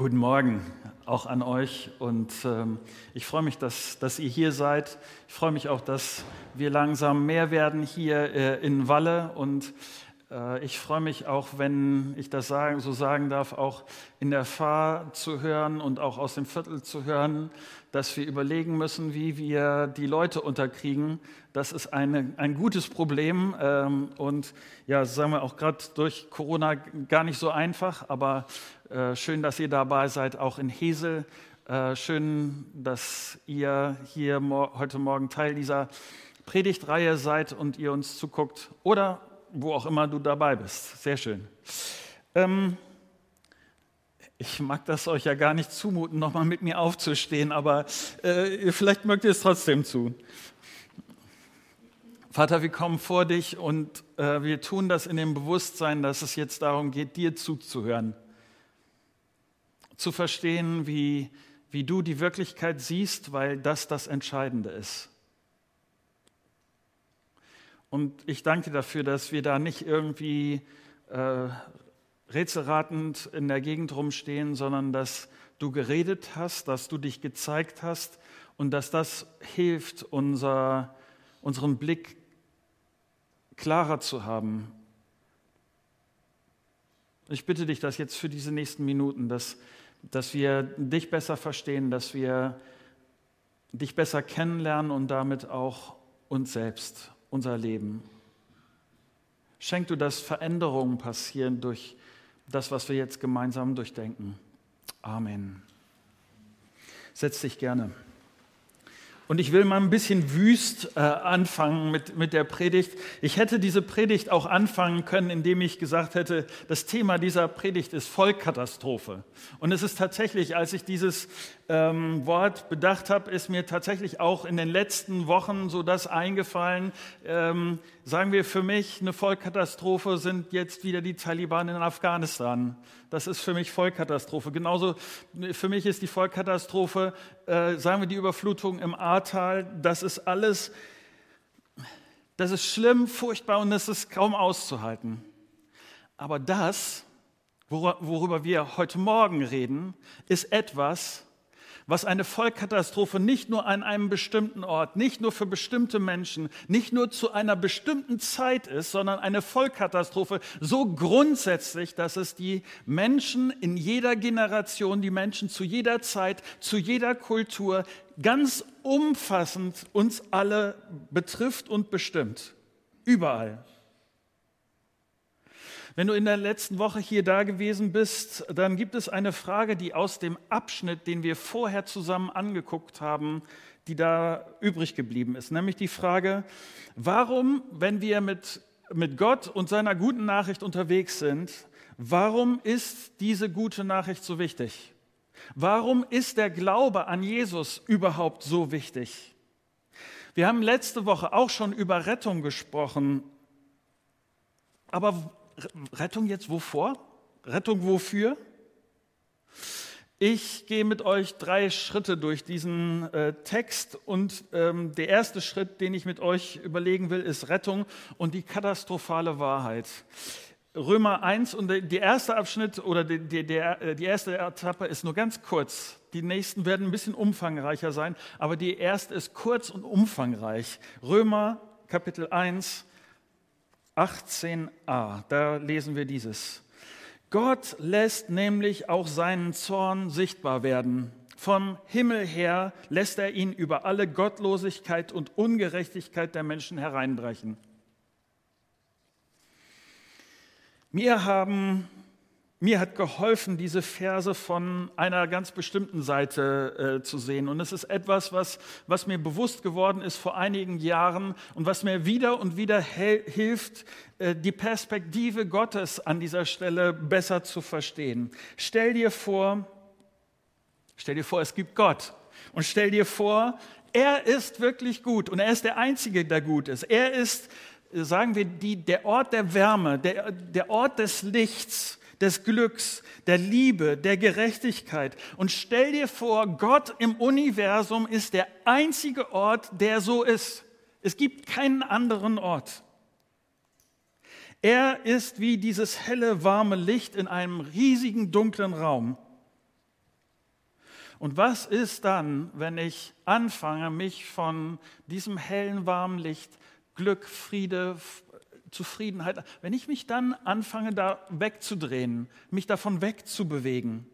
Guten Morgen auch an euch und ähm, ich freue mich, dass, dass ihr hier seid. Ich freue mich auch, dass wir langsam mehr werden hier äh, in Walle und äh, ich freue mich auch, wenn ich das sagen, so sagen darf, auch in der Fahr zu hören und auch aus dem Viertel zu hören, dass wir überlegen müssen, wie wir die Leute unterkriegen. Das ist eine, ein gutes Problem ähm, und ja, sagen wir auch gerade durch Corona gar nicht so einfach, aber äh, schön, dass ihr dabei seid, auch in Hesel. Äh, schön, dass ihr hier heute Morgen Teil dieser Predigtreihe seid und ihr uns zuguckt oder wo auch immer du dabei bist. Sehr schön. Ähm, ich mag das euch ja gar nicht zumuten, nochmal mit mir aufzustehen, aber äh, vielleicht mögt ihr es trotzdem tun. Vater, wir kommen vor dich und äh, wir tun das in dem Bewusstsein, dass es jetzt darum geht, dir zuzuhören. Zu verstehen, wie, wie du die Wirklichkeit siehst, weil das das Entscheidende ist. Und ich danke dafür, dass wir da nicht irgendwie äh, rätselratend in der Gegend rumstehen, sondern dass du geredet hast, dass du dich gezeigt hast und dass das hilft, unser, unseren Blick klarer zu haben. Ich bitte dich, dass jetzt für diese nächsten Minuten, dass, dass wir dich besser verstehen, dass wir dich besser kennenlernen und damit auch uns selbst unser Leben. Schenk du, dass Veränderungen passieren durch das, was wir jetzt gemeinsam durchdenken. Amen. Setz dich gerne. Und ich will mal ein bisschen wüst äh, anfangen mit, mit der Predigt. Ich hätte diese Predigt auch anfangen können, indem ich gesagt hätte, das Thema dieser Predigt ist Vollkatastrophe. Und es ist tatsächlich, als ich dieses ähm, Wort bedacht habe, ist mir tatsächlich auch in den letzten Wochen so das eingefallen. Ähm, sagen wir für mich, eine Vollkatastrophe sind jetzt wieder die Taliban in Afghanistan. Das ist für mich Vollkatastrophe. Genauso für mich ist die Vollkatastrophe, äh, sagen wir, die Überflutung im Ahrtal. Das ist alles, das ist schlimm, furchtbar und das ist kaum auszuhalten. Aber das, worüber wir heute Morgen reden, ist etwas, was eine Vollkatastrophe nicht nur an einem bestimmten Ort, nicht nur für bestimmte Menschen, nicht nur zu einer bestimmten Zeit ist, sondern eine Vollkatastrophe so grundsätzlich, dass es die Menschen in jeder Generation, die Menschen zu jeder Zeit, zu jeder Kultur ganz umfassend uns alle betrifft und bestimmt. Überall. Wenn du in der letzten Woche hier da gewesen bist, dann gibt es eine Frage, die aus dem Abschnitt, den wir vorher zusammen angeguckt haben, die da übrig geblieben ist. Nämlich die Frage, warum, wenn wir mit, mit Gott und seiner guten Nachricht unterwegs sind, warum ist diese gute Nachricht so wichtig? Warum ist der Glaube an Jesus überhaupt so wichtig? Wir haben letzte Woche auch schon über Rettung gesprochen. Aber Rettung jetzt wovor? Rettung wofür? Ich gehe mit euch drei Schritte durch diesen äh, Text und ähm, der erste Schritt, den ich mit euch überlegen will, ist Rettung und die katastrophale Wahrheit. Römer 1 und der erste Abschnitt oder die, die, der, äh, die erste Etappe ist nur ganz kurz. Die nächsten werden ein bisschen umfangreicher sein, aber die erste ist kurz und umfangreich. Römer Kapitel 1, 18a, da lesen wir dieses. Gott lässt nämlich auch seinen Zorn sichtbar werden. Vom Himmel her lässt er ihn über alle Gottlosigkeit und Ungerechtigkeit der Menschen hereinbrechen. Mir haben mir hat geholfen, diese Verse von einer ganz bestimmten Seite äh, zu sehen. Und es ist etwas, was, was mir bewusst geworden ist vor einigen Jahren und was mir wieder und wieder hilft, äh, die Perspektive Gottes an dieser Stelle besser zu verstehen. Stell dir vor, stell dir vor, es gibt Gott. Und stell dir vor, er ist wirklich gut und er ist der Einzige, der gut ist. Er ist, sagen wir, die, der Ort der Wärme, der, der Ort des Lichts des Glücks, der Liebe, der Gerechtigkeit. Und stell dir vor, Gott im Universum ist der einzige Ort, der so ist. Es gibt keinen anderen Ort. Er ist wie dieses helle, warme Licht in einem riesigen, dunklen Raum. Und was ist dann, wenn ich anfange, mich von diesem hellen, warmen Licht, Glück, Friede, Zufriedenheit, wenn ich mich dann anfange, da wegzudrehen, mich davon wegzubewegen?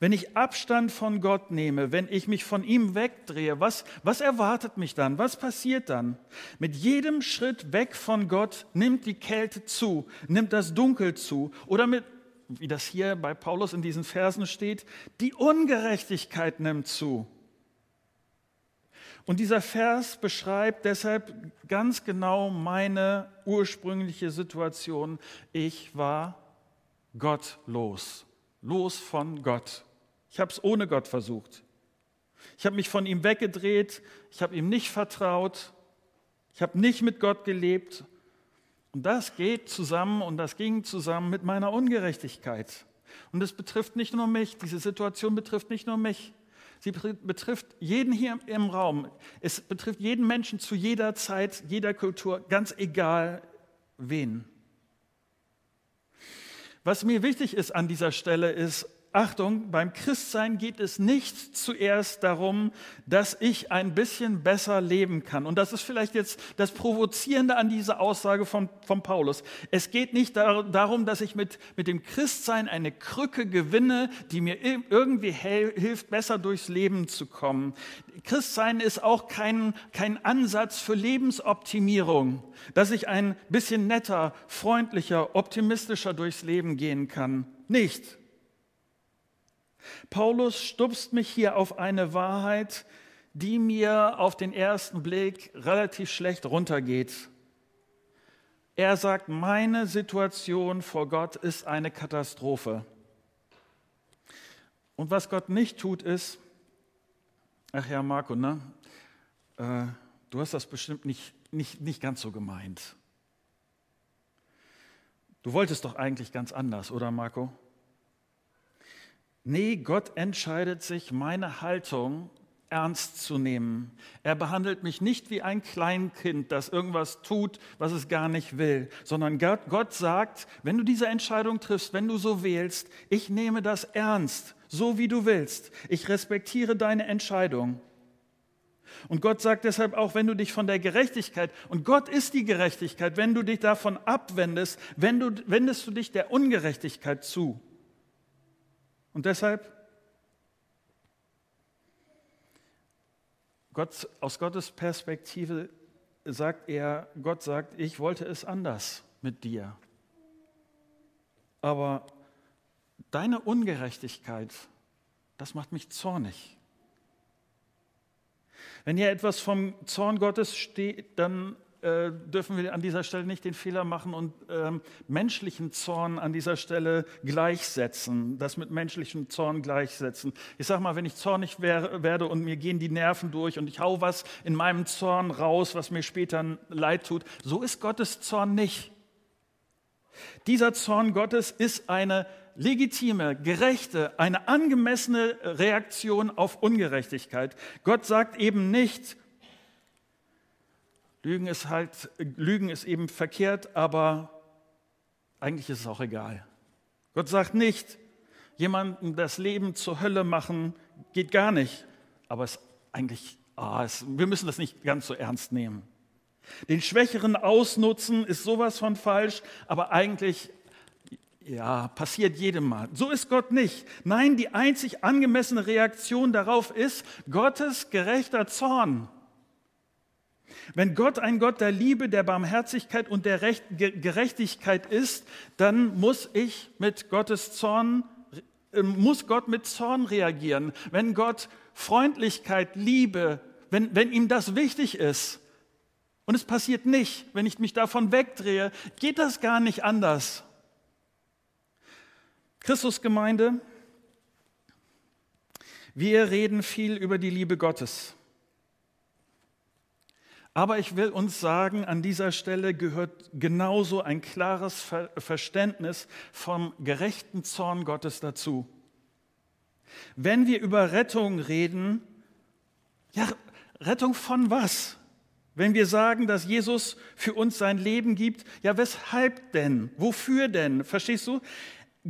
Wenn ich Abstand von Gott nehme, wenn ich mich von ihm wegdrehe, was, was erwartet mich dann? Was passiert dann? Mit jedem Schritt weg von Gott nimmt die Kälte zu, nimmt das Dunkel zu oder mit, wie das hier bei Paulus in diesen Versen steht, die Ungerechtigkeit nimmt zu. Und dieser Vers beschreibt deshalb ganz genau meine ursprüngliche Situation. Ich war gottlos los von Gott. Ich habe es ohne Gott versucht. Ich habe mich von ihm weggedreht, ich habe ihm nicht vertraut, ich habe nicht mit Gott gelebt. Und das geht zusammen und das ging zusammen mit meiner Ungerechtigkeit. Und es betrifft nicht nur mich, diese Situation betrifft nicht nur mich, sie betrifft jeden hier im Raum. Es betrifft jeden Menschen zu jeder Zeit, jeder Kultur, ganz egal wen. Was mir wichtig ist an dieser Stelle ist, Achtung, beim Christsein geht es nicht zuerst darum, dass ich ein bisschen besser leben kann. Und das ist vielleicht jetzt das Provozierende an dieser Aussage von, von Paulus. Es geht nicht darum, dass ich mit, mit dem Christsein eine Krücke gewinne, die mir irgendwie hilft, besser durchs Leben zu kommen. Christsein ist auch kein, kein Ansatz für Lebensoptimierung, dass ich ein bisschen netter, freundlicher, optimistischer durchs Leben gehen kann. Nicht. Paulus stupst mich hier auf eine Wahrheit, die mir auf den ersten Blick relativ schlecht runtergeht. Er sagt, meine Situation vor Gott ist eine Katastrophe. Und was Gott nicht tut, ist, ach ja, Marco, ne? Äh, du hast das bestimmt nicht, nicht, nicht ganz so gemeint. Du wolltest doch eigentlich ganz anders, oder Marco? Nee, Gott entscheidet sich, meine Haltung ernst zu nehmen. Er behandelt mich nicht wie ein Kleinkind, das irgendwas tut, was es gar nicht will, sondern Gott, sagt, wenn du diese Entscheidung triffst, wenn du so wählst, ich nehme das ernst, so wie du willst. Ich respektiere deine Entscheidung. Und Gott sagt deshalb auch, wenn du dich von der Gerechtigkeit, und Gott ist die Gerechtigkeit, wenn du dich davon abwendest, wenn du, wendest du dich der Ungerechtigkeit zu. Und deshalb, Gott, aus Gottes Perspektive sagt er, Gott sagt, ich wollte es anders mit dir. Aber deine Ungerechtigkeit, das macht mich zornig. Wenn hier etwas vom Zorn Gottes steht, dann äh, dürfen wir an dieser Stelle nicht den Fehler machen und ähm, menschlichen Zorn an dieser Stelle gleichsetzen, das mit menschlichem Zorn gleichsetzen. Ich sage mal, wenn ich zornig wär, werde und mir gehen die Nerven durch und ich hau was in meinem Zorn raus, was mir später leid tut, so ist Gottes Zorn nicht. Dieser Zorn Gottes ist eine legitime, gerechte, eine angemessene Reaktion auf Ungerechtigkeit. Gott sagt eben nicht, Lügen ist halt, Lügen ist eben verkehrt, aber eigentlich ist es auch egal. Gott sagt nicht, jemandem das Leben zur Hölle machen, geht gar nicht. Aber es eigentlich, ah, es, wir müssen das nicht ganz so ernst nehmen. Den Schwächeren ausnutzen ist sowas von falsch, aber eigentlich, ja, passiert jedem Mal. So ist Gott nicht. Nein, die einzig angemessene Reaktion darauf ist Gottes gerechter Zorn. Wenn Gott ein Gott der Liebe, der Barmherzigkeit und der Recht, Gerechtigkeit ist, dann muss ich mit Gottes Zorn, äh, muss Gott mit Zorn reagieren. Wenn Gott Freundlichkeit, Liebe, wenn, wenn ihm das wichtig ist, und es passiert nicht, wenn ich mich davon wegdrehe, geht das gar nicht anders. Christusgemeinde, wir reden viel über die Liebe Gottes. Aber ich will uns sagen, an dieser Stelle gehört genauso ein klares Verständnis vom gerechten Zorn Gottes dazu. Wenn wir über Rettung reden, ja, Rettung von was? Wenn wir sagen, dass Jesus für uns sein Leben gibt, ja, weshalb denn? Wofür denn? Verstehst du?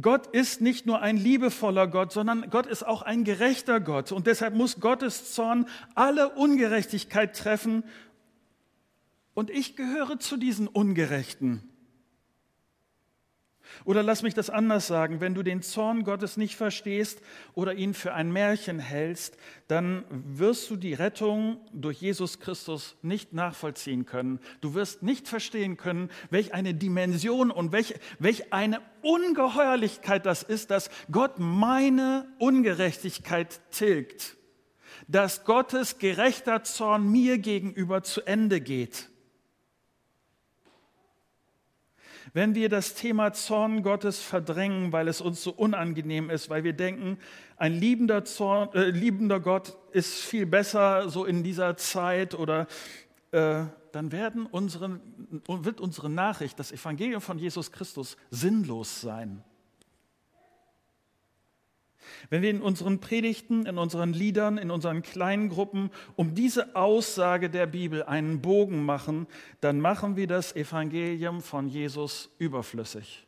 Gott ist nicht nur ein liebevoller Gott, sondern Gott ist auch ein gerechter Gott. Und deshalb muss Gottes Zorn alle Ungerechtigkeit treffen. Und ich gehöre zu diesen Ungerechten. Oder lass mich das anders sagen, wenn du den Zorn Gottes nicht verstehst oder ihn für ein Märchen hältst, dann wirst du die Rettung durch Jesus Christus nicht nachvollziehen können. Du wirst nicht verstehen können, welch eine Dimension und welch, welch eine Ungeheuerlichkeit das ist, dass Gott meine Ungerechtigkeit tilgt, dass Gottes gerechter Zorn mir gegenüber zu Ende geht. Wenn wir das Thema Zorn Gottes verdrängen, weil es uns so unangenehm ist, weil wir denken, ein liebender, Zorn, äh, liebender Gott ist viel besser so in dieser Zeit oder äh, dann werden unsere, wird unsere Nachricht, das Evangelium von Jesus Christus, sinnlos sein. Wenn wir in unseren Predigten, in unseren Liedern, in unseren kleinen Gruppen um diese Aussage der Bibel einen Bogen machen, dann machen wir das Evangelium von Jesus überflüssig.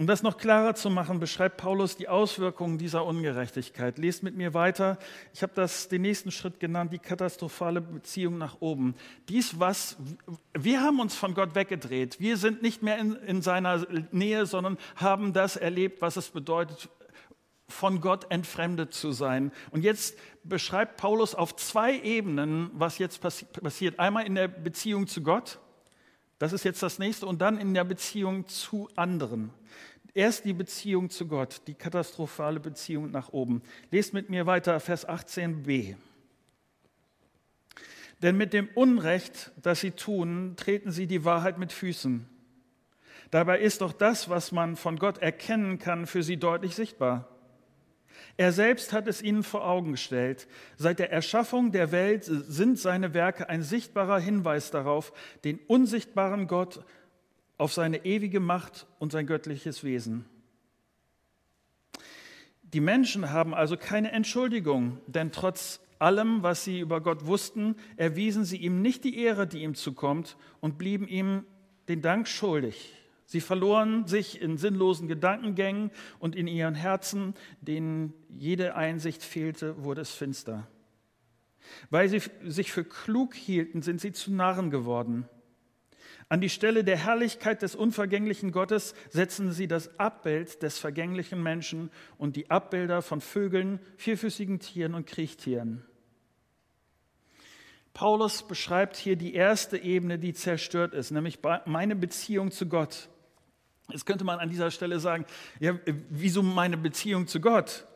Um das noch klarer zu machen, beschreibt Paulus die Auswirkungen dieser Ungerechtigkeit. Lest mit mir weiter. Ich habe das den nächsten Schritt genannt, die katastrophale Beziehung nach oben. Dies was, wir haben uns von Gott weggedreht. Wir sind nicht mehr in, in seiner Nähe, sondern haben das erlebt, was es bedeutet, von Gott entfremdet zu sein. Und jetzt beschreibt Paulus auf zwei Ebenen, was jetzt passi passiert. Einmal in der Beziehung zu Gott das ist jetzt das nächste. Und dann in der Beziehung zu anderen. Erst die Beziehung zu Gott, die katastrophale Beziehung nach oben. Lest mit mir weiter Vers 18b. Denn mit dem Unrecht, das sie tun, treten sie die Wahrheit mit Füßen. Dabei ist doch das, was man von Gott erkennen kann, für sie deutlich sichtbar. Er selbst hat es ihnen vor Augen gestellt. Seit der Erschaffung der Welt sind seine Werke ein sichtbarer Hinweis darauf, den unsichtbaren Gott, auf seine ewige Macht und sein göttliches Wesen. Die Menschen haben also keine Entschuldigung, denn trotz allem, was sie über Gott wussten, erwiesen sie ihm nicht die Ehre, die ihm zukommt, und blieben ihm den Dank schuldig. Sie verloren sich in sinnlosen Gedankengängen und in ihren Herzen, denen jede Einsicht fehlte, wurde es finster. Weil sie sich für klug hielten, sind sie zu Narren geworden. An die Stelle der Herrlichkeit des unvergänglichen Gottes setzen sie das Abbild des vergänglichen Menschen und die Abbilder von Vögeln, vierfüßigen Tieren und Kriechtieren. Paulus beschreibt hier die erste Ebene, die zerstört ist, nämlich meine Beziehung zu Gott. Jetzt könnte man an dieser Stelle sagen, ja, wieso meine Beziehung zu Gott?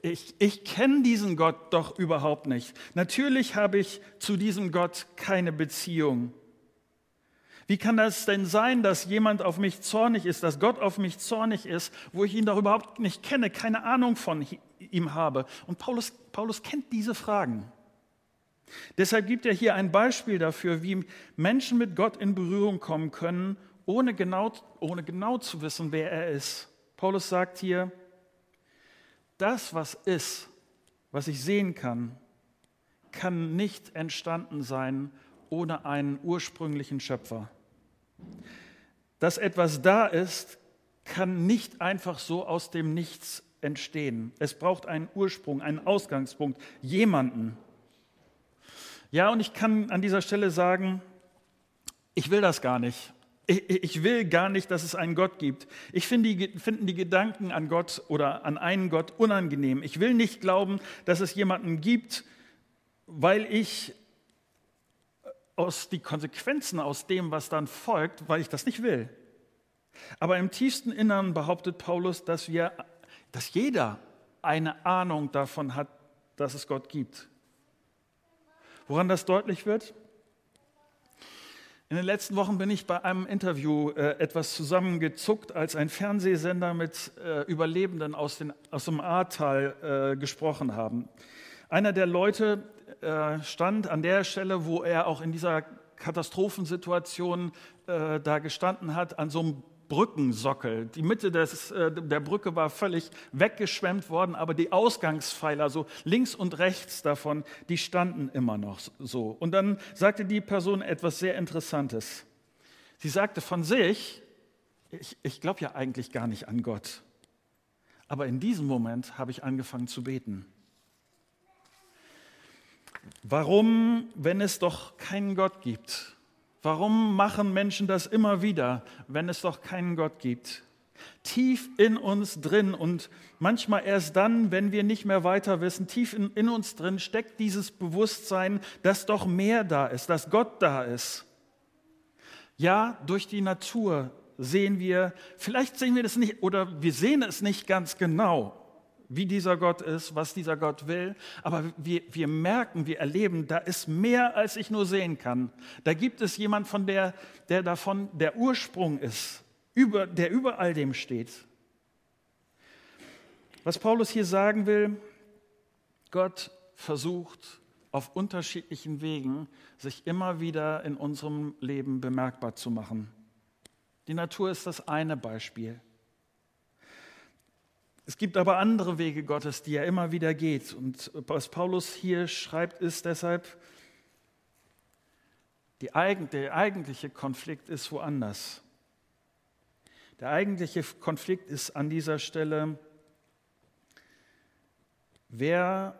Ich, ich kenne diesen Gott doch überhaupt nicht. Natürlich habe ich zu diesem Gott keine Beziehung. Wie kann das denn sein, dass jemand auf mich zornig ist, dass Gott auf mich zornig ist, wo ich ihn doch überhaupt nicht kenne, keine Ahnung von ihm habe? Und Paulus, Paulus kennt diese Fragen. Deshalb gibt er hier ein Beispiel dafür, wie Menschen mit Gott in Berührung kommen können ohne genau, ohne genau zu wissen, wer er ist. Paulus sagt hier, das, was ist, was ich sehen kann, kann nicht entstanden sein ohne einen ursprünglichen Schöpfer. Dass etwas da ist, kann nicht einfach so aus dem Nichts entstehen. Es braucht einen Ursprung, einen Ausgangspunkt, jemanden. Ja, und ich kann an dieser Stelle sagen, ich will das gar nicht. Ich will gar nicht, dass es einen Gott gibt. Ich finde die, finden die Gedanken an Gott oder an einen Gott unangenehm. Ich will nicht glauben, dass es jemanden gibt, weil ich aus die Konsequenzen aus dem, was dann folgt, weil ich das nicht will. Aber im tiefsten Innern behauptet Paulus, dass wir, dass jeder eine Ahnung davon hat, dass es Gott gibt. Woran das deutlich wird? In den letzten Wochen bin ich bei einem Interview äh, etwas zusammengezuckt, als ein Fernsehsender mit äh, Überlebenden aus, den, aus dem Ahrtal äh, gesprochen haben. Einer der Leute äh, stand an der Stelle, wo er auch in dieser Katastrophensituation äh, da gestanden hat, an so einem Brückensockel. Die Mitte des, äh, der Brücke war völlig weggeschwemmt worden, aber die Ausgangspfeiler, so links und rechts davon, die standen immer noch so. Und dann sagte die Person etwas sehr Interessantes. Sie sagte von sich, ich, ich glaube ja eigentlich gar nicht an Gott. Aber in diesem Moment habe ich angefangen zu beten. Warum, wenn es doch keinen Gott gibt? Warum machen Menschen das immer wieder, wenn es doch keinen Gott gibt? Tief in uns drin und manchmal erst dann, wenn wir nicht mehr weiter wissen, tief in, in uns drin steckt dieses Bewusstsein, dass doch mehr da ist, dass Gott da ist. Ja, durch die Natur sehen wir, vielleicht sehen wir das nicht oder wir sehen es nicht ganz genau, wie dieser Gott ist, was dieser Gott will, aber wir, wir merken, wir erleben, da ist mehr, als ich nur sehen kann. Da gibt es jemand, von der, der davon der Ursprung ist, über, der über all dem steht. Was Paulus hier sagen will, Gott versucht auf unterschiedlichen Wegen, sich immer wieder in unserem Leben bemerkbar zu machen. Die Natur ist das eine Beispiel. Es gibt aber andere Wege Gottes, die er immer wieder geht. Und was Paulus hier schreibt, ist deshalb, Eigen, der eigentliche Konflikt ist woanders. Der eigentliche Konflikt ist an dieser Stelle, wer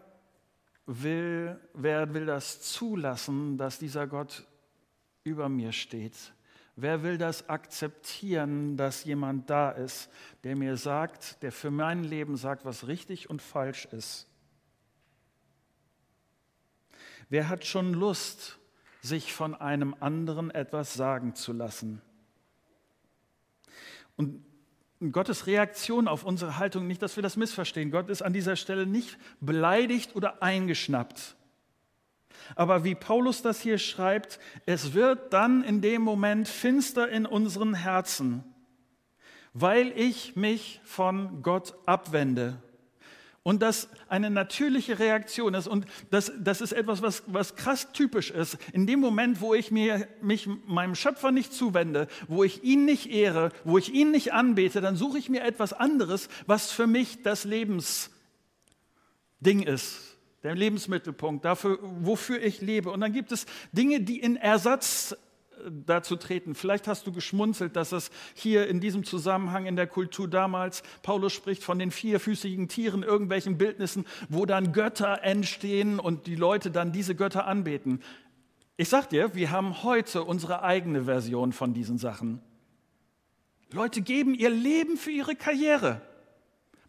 will, wer will das zulassen, dass dieser Gott über mir steht? Wer will das akzeptieren, dass jemand da ist, der mir sagt, der für mein Leben sagt, was richtig und falsch ist? Wer hat schon Lust, sich von einem anderen etwas sagen zu lassen? Und Gottes Reaktion auf unsere Haltung, nicht, dass wir das missverstehen, Gott ist an dieser Stelle nicht beleidigt oder eingeschnappt. Aber wie Paulus das hier schreibt, es wird dann in dem Moment finster in unseren Herzen, weil ich mich von Gott abwende. Und das eine natürliche Reaktion ist. Und das, das ist etwas, was, was krass typisch ist. In dem Moment, wo ich mir, mich meinem Schöpfer nicht zuwende, wo ich ihn nicht ehre, wo ich ihn nicht anbete, dann suche ich mir etwas anderes, was für mich das Lebensding ist der Lebensmittelpunkt, dafür, wofür ich lebe. Und dann gibt es Dinge, die in Ersatz äh, dazu treten. Vielleicht hast du geschmunzelt, dass es hier in diesem Zusammenhang in der Kultur damals, Paulus spricht von den vierfüßigen Tieren, irgendwelchen Bildnissen, wo dann Götter entstehen und die Leute dann diese Götter anbeten. Ich sag dir, wir haben heute unsere eigene Version von diesen Sachen. Leute geben ihr Leben für ihre Karriere,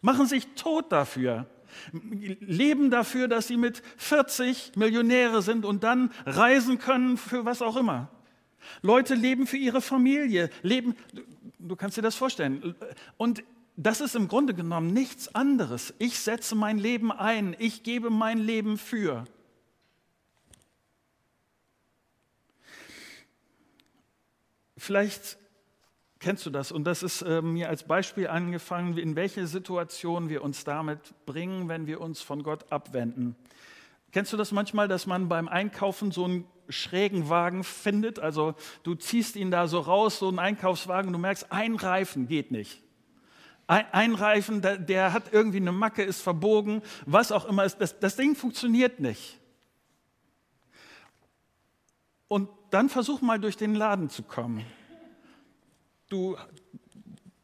machen sich tot dafür leben dafür, dass sie mit 40 Millionäre sind und dann reisen können für was auch immer. Leute leben für ihre Familie, leben, du kannst dir das vorstellen. Und das ist im Grunde genommen nichts anderes. Ich setze mein Leben ein, ich gebe mein Leben für. Vielleicht Kennst du das? Und das ist äh, mir als Beispiel angefangen, in welche Situation wir uns damit bringen, wenn wir uns von Gott abwenden. Kennst du das manchmal, dass man beim Einkaufen so einen schrägen Wagen findet? Also du ziehst ihn da so raus, so einen Einkaufswagen, und du merkst, ein Reifen geht nicht. Ein, Reifen, der, der, hat irgendwie eine Macke, ist verbogen, was auch immer ist. Das, das Ding funktioniert nicht. Und dann versuch mal durch den Laden zu kommen du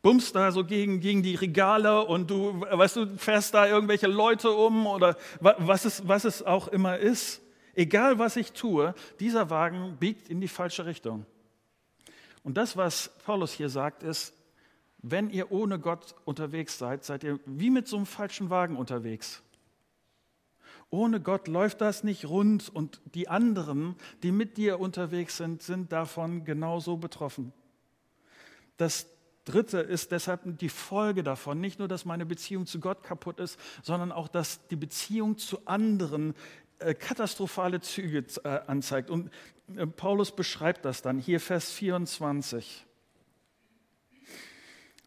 bummst da so gegen, gegen die Regale und du, weißt du, fährst da irgendwelche Leute um oder was es, was es auch immer ist. Egal was ich tue, dieser Wagen biegt in die falsche Richtung. Und das, was Paulus hier sagt, ist, wenn ihr ohne Gott unterwegs seid, seid ihr wie mit so einem falschen Wagen unterwegs. Ohne Gott läuft das nicht rund und die anderen, die mit dir unterwegs sind, sind davon genauso betroffen. Das Dritte ist deshalb die Folge davon, nicht nur, dass meine Beziehung zu Gott kaputt ist, sondern auch, dass die Beziehung zu anderen äh, katastrophale Züge äh, anzeigt. Und äh, Paulus beschreibt das dann hier, Vers 24.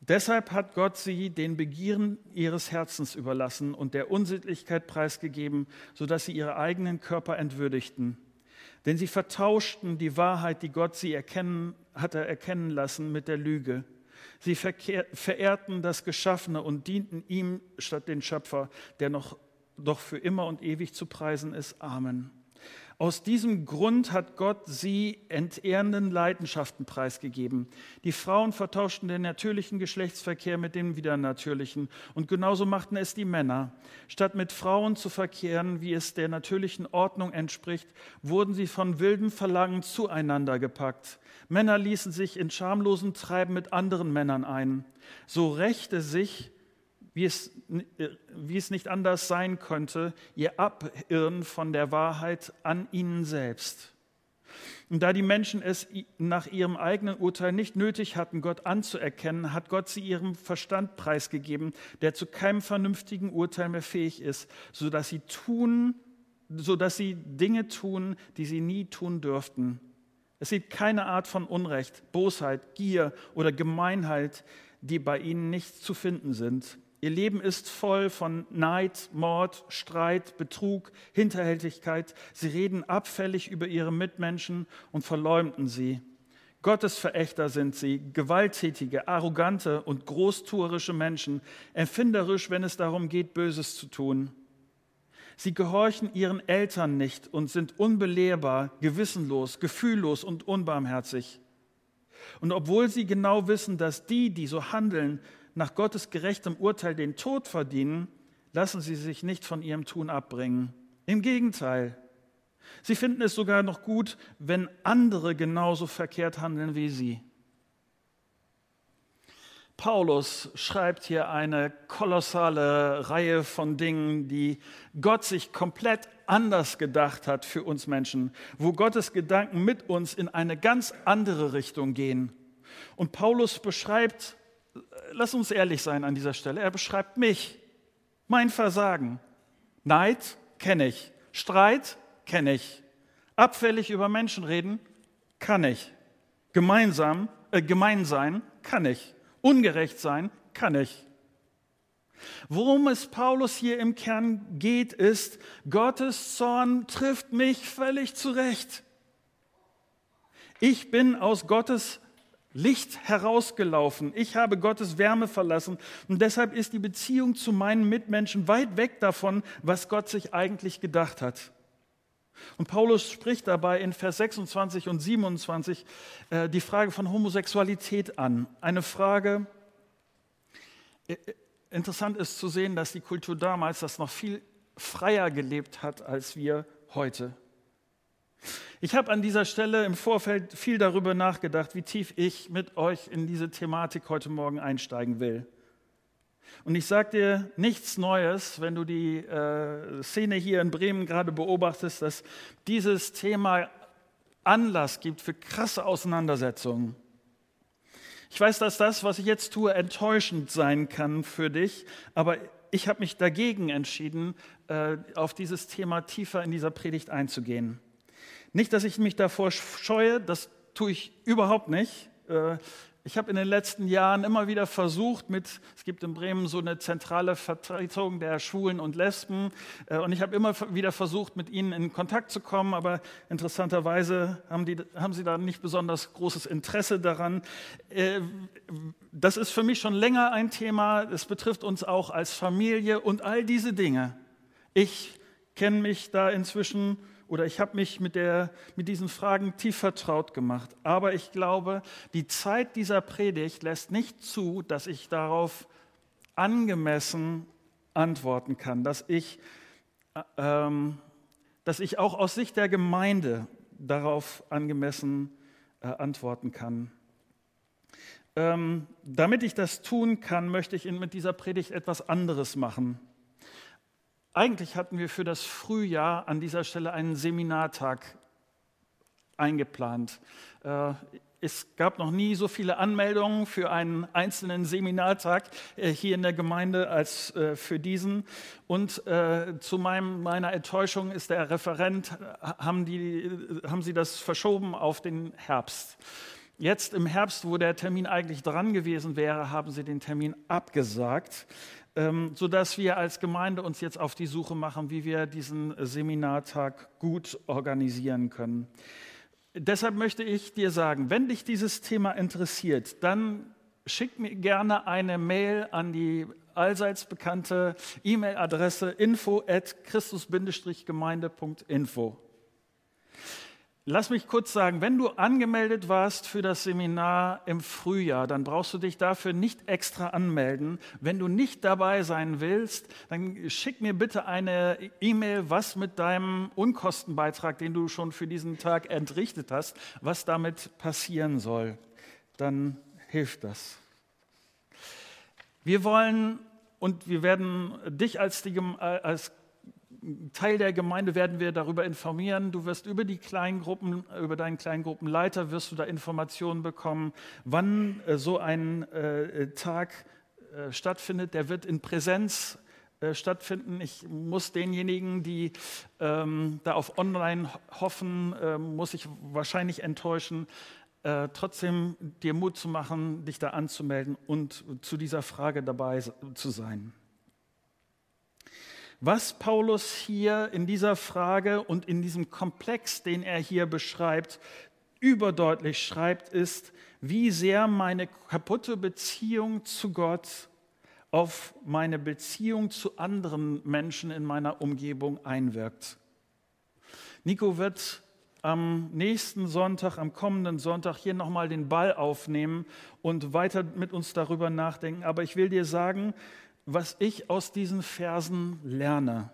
Deshalb hat Gott sie den Begieren ihres Herzens überlassen und der Unsittlichkeit preisgegeben, sodass sie ihre eigenen Körper entwürdigten. Denn sie vertauschten die Wahrheit, die Gott sie erkennen, hatte erkennen lassen, mit der Lüge. Sie verehrten das Geschaffene und dienten ihm statt den Schöpfer, der noch doch für immer und ewig zu preisen ist. Amen. Aus diesem Grund hat Gott sie entehrenden Leidenschaften preisgegeben. Die Frauen vertauschten den natürlichen Geschlechtsverkehr mit dem widernatürlichen und genauso machten es die Männer. Statt mit Frauen zu verkehren, wie es der natürlichen Ordnung entspricht, wurden sie von wildem Verlangen zueinander gepackt. Männer ließen sich in schamlosen Treiben mit anderen Männern ein. So rächte sich wie es, äh, wie es nicht anders sein könnte, ihr Abirren von der Wahrheit an ihnen selbst. Und da die Menschen es nach ihrem eigenen Urteil nicht nötig hatten, Gott anzuerkennen, hat Gott sie ihrem Verstand preisgegeben, der zu keinem vernünftigen Urteil mehr fähig ist, sodass sie tun, sodass sie Dinge tun, die sie nie tun dürften. Es gibt keine Art von Unrecht, Bosheit, Gier oder Gemeinheit, die bei ihnen nicht zu finden sind. Ihr Leben ist voll von Neid, Mord, Streit, Betrug, Hinterhältigkeit. Sie reden abfällig über ihre Mitmenschen und verleumden sie. Gottesverächter sind sie, gewalttätige, arrogante und großtuerische Menschen, erfinderisch, wenn es darum geht, Böses zu tun. Sie gehorchen ihren Eltern nicht und sind unbelehrbar, gewissenlos, gefühllos und unbarmherzig. Und obwohl sie genau wissen, dass die, die so handeln, nach Gottes gerechtem Urteil den Tod verdienen, lassen sie sich nicht von ihrem Tun abbringen. Im Gegenteil, sie finden es sogar noch gut, wenn andere genauso verkehrt handeln wie sie. Paulus schreibt hier eine kolossale Reihe von Dingen, die Gott sich komplett anders gedacht hat für uns Menschen, wo Gottes Gedanken mit uns in eine ganz andere Richtung gehen. Und Paulus beschreibt lass uns ehrlich sein an dieser Stelle. Er beschreibt mich, mein Versagen. Neid kenne ich. Streit kenne ich. Abfällig über Menschen reden kann ich. Gemeinsam, äh, gemein sein kann ich. Ungerecht sein kann ich. Worum es Paulus hier im Kern geht, ist, Gottes Zorn trifft mich völlig zurecht. Ich bin aus Gottes Licht herausgelaufen. Ich habe Gottes Wärme verlassen. Und deshalb ist die Beziehung zu meinen Mitmenschen weit weg davon, was Gott sich eigentlich gedacht hat. Und Paulus spricht dabei in Vers 26 und 27 äh, die Frage von Homosexualität an. Eine Frage, äh, äh, interessant ist zu sehen, dass die Kultur damals das noch viel freier gelebt hat als wir heute. Ich habe an dieser Stelle im Vorfeld viel darüber nachgedacht, wie tief ich mit euch in diese Thematik heute Morgen einsteigen will. Und ich sage dir nichts Neues, wenn du die äh, Szene hier in Bremen gerade beobachtest, dass dieses Thema Anlass gibt für krasse Auseinandersetzungen. Ich weiß, dass das, was ich jetzt tue, enttäuschend sein kann für dich, aber ich habe mich dagegen entschieden, äh, auf dieses Thema tiefer in dieser Predigt einzugehen. Nicht, dass ich mich davor scheue, das tue ich überhaupt nicht. Äh, ich habe in den letzten Jahren immer wieder versucht, mit, es gibt in Bremen so eine zentrale Vertretung der Schwulen und Lesben, äh, und ich habe immer wieder versucht, mit ihnen in Kontakt zu kommen, aber interessanterweise haben, die, haben sie da nicht besonders großes Interesse daran. Äh, das ist für mich schon länger ein Thema, es betrifft uns auch als Familie und all diese Dinge. Ich kenne mich da inzwischen oder ich habe mich mit, der, mit diesen Fragen tief vertraut gemacht. Aber ich glaube, die Zeit dieser Predigt lässt nicht zu, dass ich darauf angemessen antworten kann, dass ich, ähm, dass ich auch aus Sicht der Gemeinde darauf angemessen äh, antworten kann. Ähm, damit ich das tun kann, möchte ich mit dieser Predigt etwas anderes machen. Eigentlich hatten wir für das Frühjahr an dieser Stelle einen Seminartag eingeplant. Äh, es gab noch nie so viele Anmeldungen für einen einzelnen Seminartag äh, hier in der Gemeinde als äh, für diesen. Und zu meinem, meiner Enttäuschung ist der Referent, haben, die, haben sie das verschoben auf den Herbst. Jetzt im Herbst, wo der Termin eigentlich dran gewesen wäre, haben sie den Termin abgesagt. Ähm, sodass wir als Gemeinde uns jetzt auf die Suche machen, wie wir diesen Seminartag gut organisieren können. Deshalb möchte ich dir sagen, wenn dich dieses Thema interessiert, dann schick mir gerne eine Mail an die allseits bekannte E-Mail-Adresse info at christus-gemeinde.info. Lass mich kurz sagen, wenn du angemeldet warst für das Seminar im Frühjahr, dann brauchst du dich dafür nicht extra anmelden. Wenn du nicht dabei sein willst, dann schick mir bitte eine E-Mail, was mit deinem Unkostenbeitrag, den du schon für diesen Tag entrichtet hast, was damit passieren soll. Dann hilft das. Wir wollen und wir werden dich als, die, als Teil der Gemeinde werden wir darüber informieren. Du wirst über die Kleingruppen, über deinen Kleingruppenleiter wirst du da Informationen bekommen, wann äh, so ein äh, Tag äh, stattfindet. Der wird in Präsenz äh, stattfinden. Ich muss denjenigen, die ähm, da auf Online hoffen, äh, muss ich wahrscheinlich enttäuschen. Äh, trotzdem dir Mut zu machen, dich da anzumelden und zu dieser Frage dabei zu sein. Was Paulus hier in dieser Frage und in diesem Komplex, den er hier beschreibt, überdeutlich schreibt, ist, wie sehr meine kaputte Beziehung zu Gott auf meine Beziehung zu anderen Menschen in meiner Umgebung einwirkt. Nico wird am nächsten Sonntag, am kommenden Sonntag hier nochmal den Ball aufnehmen und weiter mit uns darüber nachdenken. Aber ich will dir sagen, was ich aus diesen Versen lerne.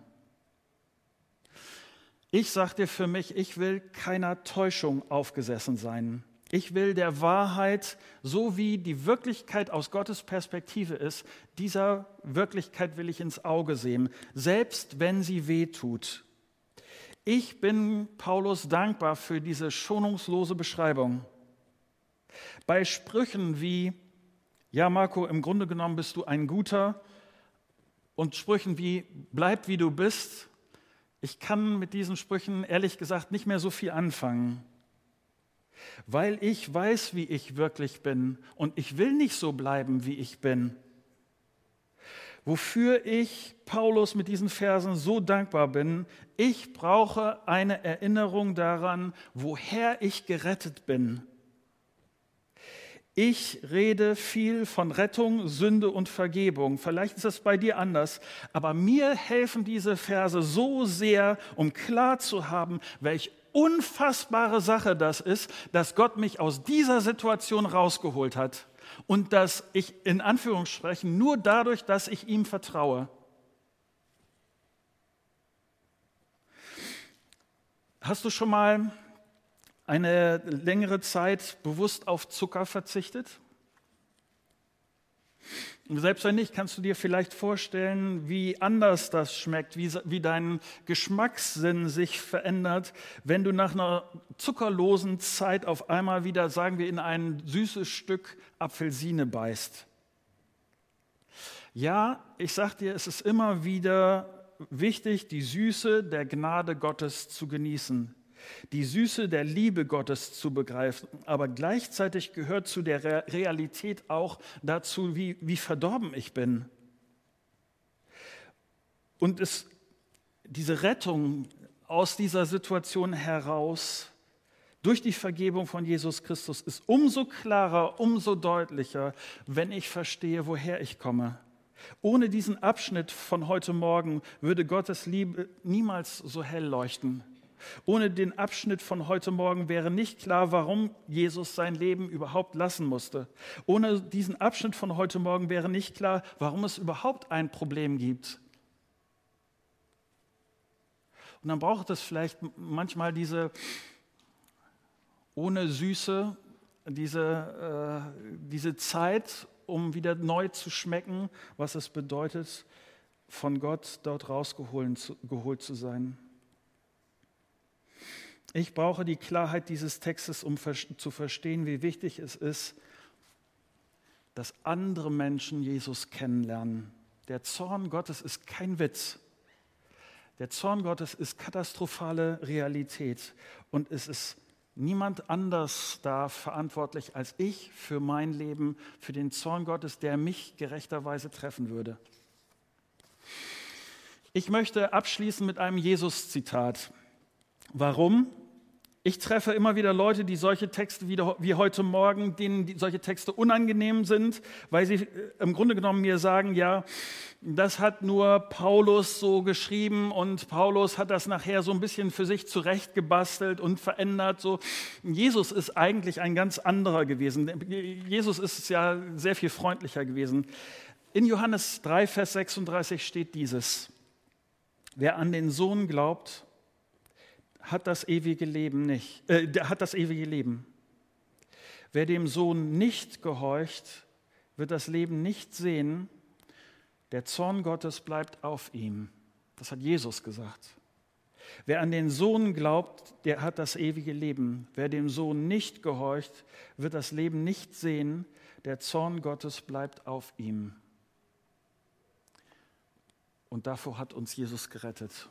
Ich sage dir für mich, ich will keiner Täuschung aufgesessen sein. Ich will der Wahrheit, so wie die Wirklichkeit aus Gottes Perspektive ist, dieser Wirklichkeit will ich ins Auge sehen, selbst wenn sie weh tut. Ich bin Paulus dankbar für diese schonungslose Beschreibung. Bei Sprüchen wie, ja Marco, im Grunde genommen bist du ein guter, und Sprüchen wie bleib wie du bist, ich kann mit diesen Sprüchen ehrlich gesagt nicht mehr so viel anfangen, weil ich weiß, wie ich wirklich bin und ich will nicht so bleiben, wie ich bin. Wofür ich Paulus mit diesen Versen so dankbar bin, ich brauche eine Erinnerung daran, woher ich gerettet bin. Ich rede viel von Rettung, Sünde und Vergebung. Vielleicht ist es bei dir anders, aber mir helfen diese Verse so sehr, um klar zu haben, welch unfassbare Sache das ist, dass Gott mich aus dieser Situation rausgeholt hat und dass ich in Anführungsstrichen nur dadurch, dass ich ihm vertraue. Hast du schon mal eine längere Zeit bewusst auf Zucker verzichtet? Selbst wenn nicht, kannst du dir vielleicht vorstellen, wie anders das schmeckt, wie, wie dein Geschmackssinn sich verändert, wenn du nach einer zuckerlosen Zeit auf einmal wieder, sagen wir, in ein süßes Stück Apfelsine beißt. Ja, ich sag dir, es ist immer wieder wichtig, die Süße der Gnade Gottes zu genießen die Süße der Liebe Gottes zu begreifen, aber gleichzeitig gehört zu der Realität auch dazu, wie, wie verdorben ich bin. Und es, diese Rettung aus dieser Situation heraus durch die Vergebung von Jesus Christus ist umso klarer, umso deutlicher, wenn ich verstehe, woher ich komme. Ohne diesen Abschnitt von heute Morgen würde Gottes Liebe niemals so hell leuchten. Ohne den Abschnitt von heute Morgen wäre nicht klar, warum Jesus sein Leben überhaupt lassen musste. Ohne diesen Abschnitt von heute Morgen wäre nicht klar, warum es überhaupt ein Problem gibt. Und dann braucht es vielleicht manchmal diese ohne Süße, diese, äh, diese Zeit, um wieder neu zu schmecken, was es bedeutet, von Gott dort rausgeholt zu sein. Ich brauche die Klarheit dieses Textes, um zu verstehen, wie wichtig es ist, dass andere Menschen Jesus kennenlernen. Der Zorn Gottes ist kein Witz. Der Zorn Gottes ist katastrophale Realität und es ist niemand anders da verantwortlich als ich für mein Leben, für den Zorn Gottes, der mich gerechterweise treffen würde. Ich möchte abschließen mit einem Jesus-Zitat. Warum? Ich treffe immer wieder Leute, die solche Texte wie, heute Morgen, denen solche Texte unangenehm sind, weil sie äh, im Grunde genommen mir sagen, ja, das hat nur Paulus so geschrieben und Paulus hat das nachher so ein bisschen für sich zurechtgebastelt und verändert. So. Jesus ist eigentlich ein ganz anderer gewesen. Jesus ist ja sehr viel freundlicher gewesen. In Johannes 3, Vers 36 steht dieses. Wer an den Sohn glaubt, hat das ewige Leben nicht, äh, hat das ewige Leben. Wer dem Sohn nicht gehorcht, wird das Leben nicht sehen. Der Zorn Gottes bleibt auf ihm. Das hat Jesus gesagt. Wer an den Sohn glaubt, der hat das ewige Leben. Wer dem Sohn nicht gehorcht, wird das Leben nicht sehen. Der Zorn Gottes bleibt auf ihm. Und davor hat uns Jesus gerettet.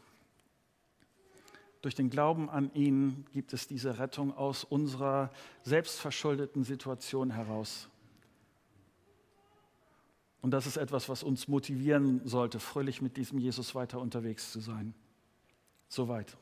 Durch den Glauben an ihn gibt es diese Rettung aus unserer selbstverschuldeten Situation heraus. Und das ist etwas, was uns motivieren sollte, fröhlich mit diesem Jesus weiter unterwegs zu sein. Soweit.